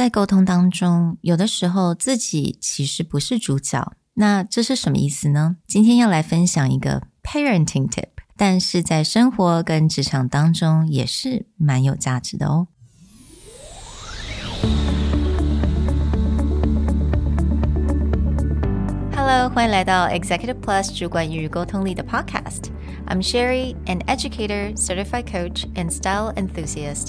在沟通当中，有的时候自己其实不是主角，那这是什么意思呢？今天要来分享一个 parenting tip，但是在生活跟职场当中也是蛮有价值的哦。Hello，欢迎来到 Executive Plus 主管与沟通力的 Podcast。I'm Sherry, an educator, certified coach, and style enthusiast.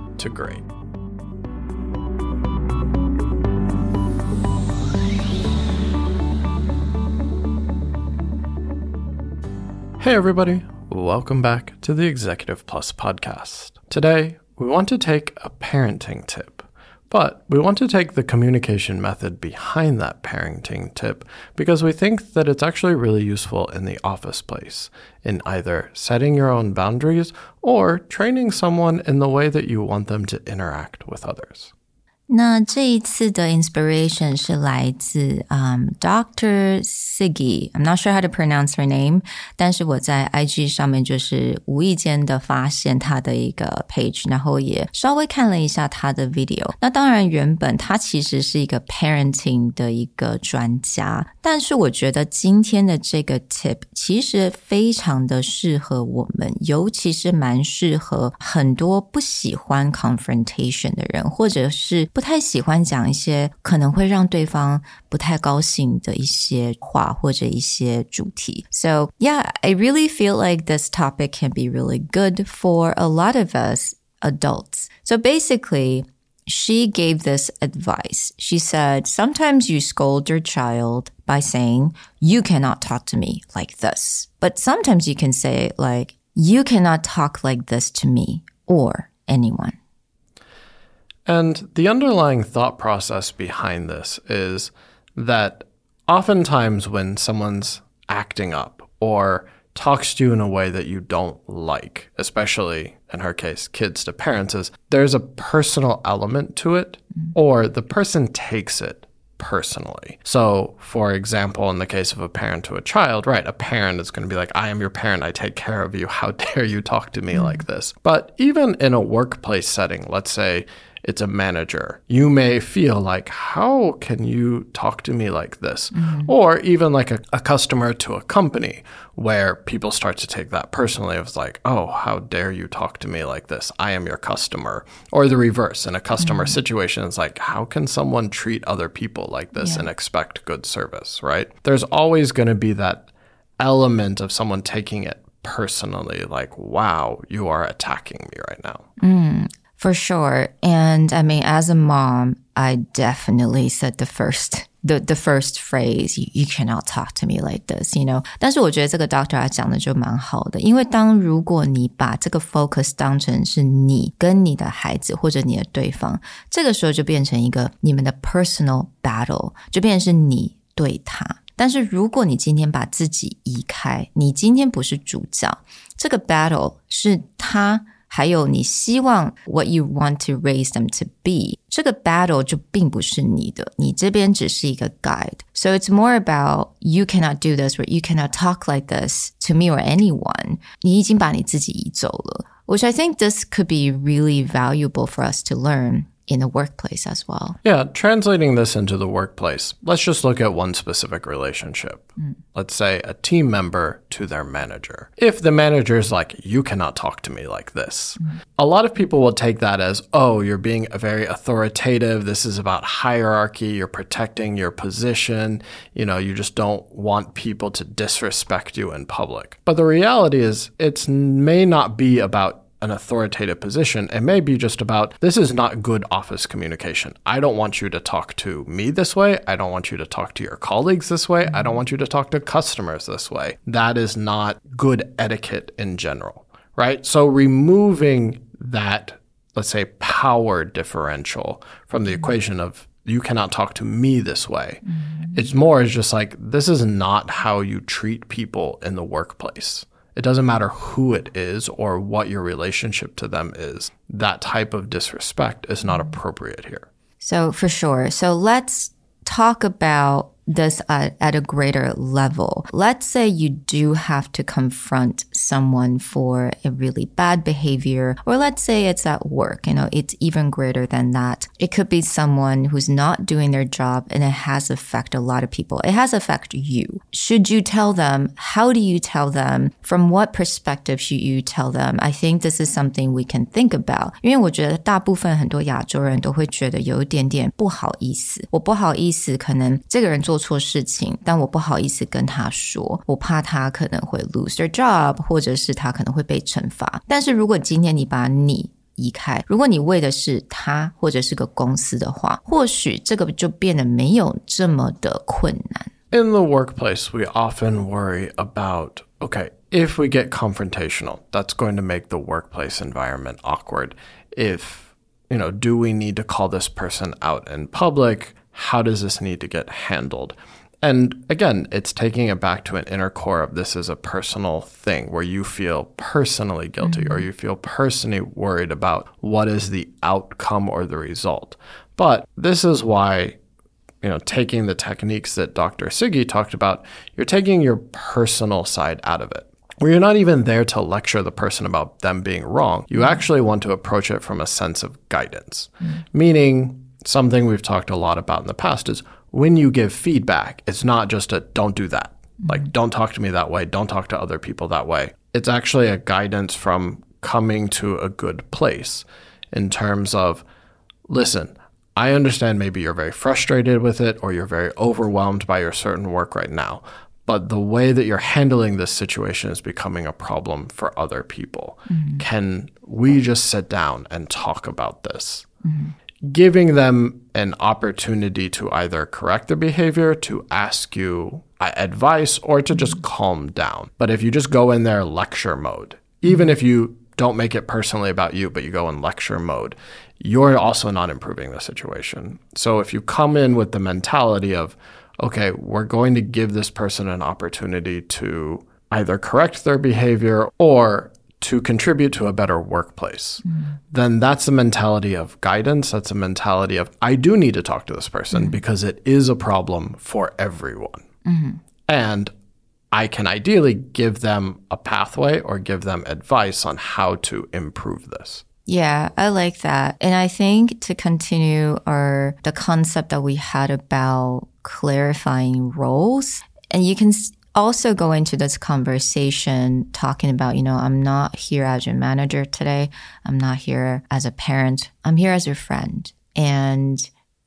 to great. Hey, everybody. Welcome back to the Executive Plus podcast. Today, we want to take a parenting tip but we want to take the communication method behind that parenting tip because we think that it's actually really useful in the office place, in either setting your own boundaries or training someone in the way that you want them to interact with others. 那这一次的 inspiration 是来自嗯、um, Doctor Siggy。I'm not sure how to pronounce her name，但是我在 IG 上面就是无意间的发现她的一个 page，然后也稍微看了一下她的 video。那当然，原本她其实是一个 parenting 的一个专家，但是我觉得今天的这个 tip 其实非常的适合我们，尤其是蛮适合很多不喜欢 confrontation 的人，或者是不。不太喜欢讲一些可能会让对方不太高兴的一些话或者一些主题。So yeah, I really feel like this topic can be really good for a lot of us adults. So basically, she gave this advice. She said, Sometimes you scold your child by saying, You cannot talk to me like this. But sometimes you can say, like, You cannot talk like this to me or anyone. And the underlying thought process behind this is that oftentimes when someone's acting up or talks to you in a way that you don't like, especially in her case, kids to parents, is there's a personal element to it, or the person takes it personally. So, for example, in the case of a parent to a child, right, a parent is going to be like, I am your parent, I take care of you. How dare you talk to me mm. like this? But even in a workplace setting, let's say it's a manager. You may feel like, how can you talk to me like this? Mm-hmm. Or even like a, a, customer to a company where people start to take that personally. It's like, oh, how dare you talk to me like this? I am your customer. Or the reverse in a customer mm-hmm. situation, it's like, how can someone treat other people like this yeah. and expect good service, right? There's always going to be that element of someone taking it personally, like, wow, you are attacking me right now. Mm. For sure. And I mean, as a mom, I definitely said the first the the first phrase you, you cannot talk to me like this, you know. 但是我觉得这个 doctor 他讲的就蛮好的，因为当如果你把这个 focus 当成是你跟你的孩子或者你的对方，这个时候就变成一个你们的 personal battle，就变成是你对他。但是如果你今天把自己移开，你今天不是主角，这个 battle 是他。 还有你希望 what you want to raise them to be，这个 battle 就并不是你的，你这边只是一个 guide。So it's more about you cannot do this or you cannot talk like this to me or anyone。你已经把你自己移走了，which I think this could be really valuable for us to learn in the workplace as well. Yeah, translating this into the workplace, let's just look at one specific relationship. Mm. Let's say a team member to their manager. If the manager is like, you cannot talk to me like this, mm. a lot of people will take that as, oh, you're being very authoritative. This is about hierarchy. You're protecting your position. You know, you just don't want people to disrespect you in public. But the reality is, it may not be about an authoritative position. It may be just about this is not good office communication. I don't want you to talk to me this way. I don't want you to talk to your colleagues this way. I don't want you to talk to customers this way. That is not good etiquette in general, right? So removing that let's say, power differential from the equation of you cannot talk to me this way. Mm-hmm. It's more as just like this is not how you treat people in the workplace. It doesn't matter who it is or what your relationship to them is. That type of disrespect is not appropriate here. So, for sure. So, let's talk about this at, at, a greater level. Let's say you do have to confront someone for a really bad behavior, or let's say it's at work, you know, it's even greater than that. It could be someone who's not doing their job and it has affected a lot of people. It has affected you. Should you tell them? How do you tell them? From what perspective should you tell them? I think this is something we can think about. 因为我觉得大部分很多亚洲人都会觉得有一点点不好意思。我不好意思，可能这个人做 错事情，但我不好意思跟他说，我怕他可能会 lose their job，或者是他可能会被惩罚。但是如果今天你把你移开，如果你为的是他或者是个公司的话，或许这个就变得没有这么的困难。 In the workplace, we often worry about okay, if we get confrontational, that's going to make the workplace environment awkward. If, you know, do we need to call this person out in public? How does this need to get handled? And again, it's taking it back to an inner core of this is a personal thing where you feel personally guilty or mm-hmm. you feel personally worried about what is the outcome or the result. But this is why you know, taking the techniques that Dr. Siggie talked about, you're taking your personal side out of it. Where you're not even there to lecture the person about them being wrong. You mm-hmm. actually want to approach it from a sense of guidance. Mm-hmm. Meaning, something we've talked a lot about in the past is when you give feedback, it's not just a don't do that. Like, mm-hmm. don't talk to me that way. Don't talk to other people that way. It's actually a guidance from coming to a good place in terms of, listen, I understand maybe you're very frustrated with it or you're very overwhelmed by your certain work right now, but the way that you're handling this situation is becoming a problem for other people. Mm-hmm. Can we just sit down and talk about this? Mm-hmm. Giving them an opportunity to either correct their behavior, to ask you uh, advice, or to just calm down. But if you just go in there lecture mode, even if you don't make it personally about you, but you go in lecture mode, you're also not improving the situation. So if you come in with the mentality of, okay, we're going to give this person an opportunity to either correct their behavior or to contribute to a better workplace, then that's a mentality of guidance. That's a mentality of, I do need to talk to this person mm-hmm. because it is a problem for everyone. Mm-hmm. And I can ideally give them a pathway or give them advice on how to improve this. Yeah, I like that. And I think to continue our the concept that we had about clarifying roles and you can also go into this conversation talking about, you know, I'm not here as your manager today. I'm not here as a parent. I'm here as your friend. And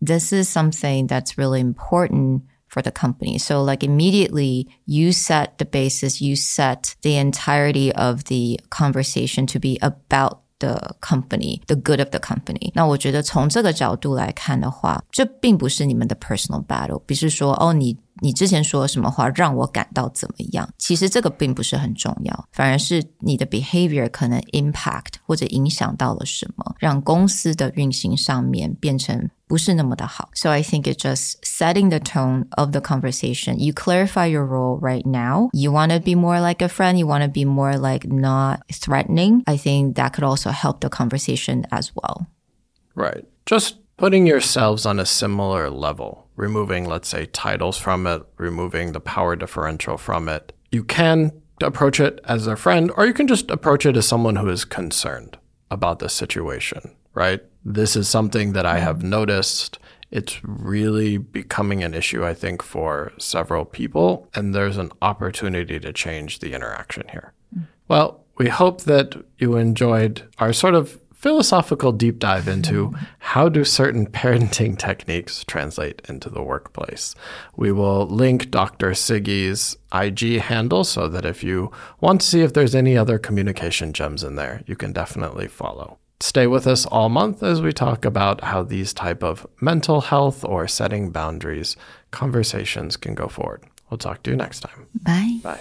this is something that's really important for the company. So like immediately you set the basis, you set the entirety of the conversation to be about the company, the good of the company. 那我觉得从这个角度来看的话，这并不是你们的 personal battle，不是说哦你 你之前说什么话让我感到怎么样？其实这个并不是很重要，反而是你的 behavior 可能 impact 或者影响到了什么，让公司的运行上面变成不是那么的好。So I think it's just setting the tone of the conversation. You clarify your role right now. You want to be more like a friend. You want to be more like not threatening. I think that could also help the conversation as well. Right. Just putting yourselves on a similar level, removing, let's say, titles from it, removing the power differential from it. You can approach it as a friend, or you can just approach it as someone who is concerned about the situation, right? This is something that I have noticed. It's really becoming an issue, I think, for several people, and there's an opportunity to change the interaction here. Mm. Well, we hope that you enjoyed our sort of philosophical deep dive into how do certain parenting techniques translate into the workplace. We will link Dr. Siggie's IG handle so that if you want to see if there's any other communication gems in there, you can definitely follow. Stay with us all month as we talk about how these type of mental health or setting boundaries conversations can go forward. We'll talk to you next time. Bye. Bye.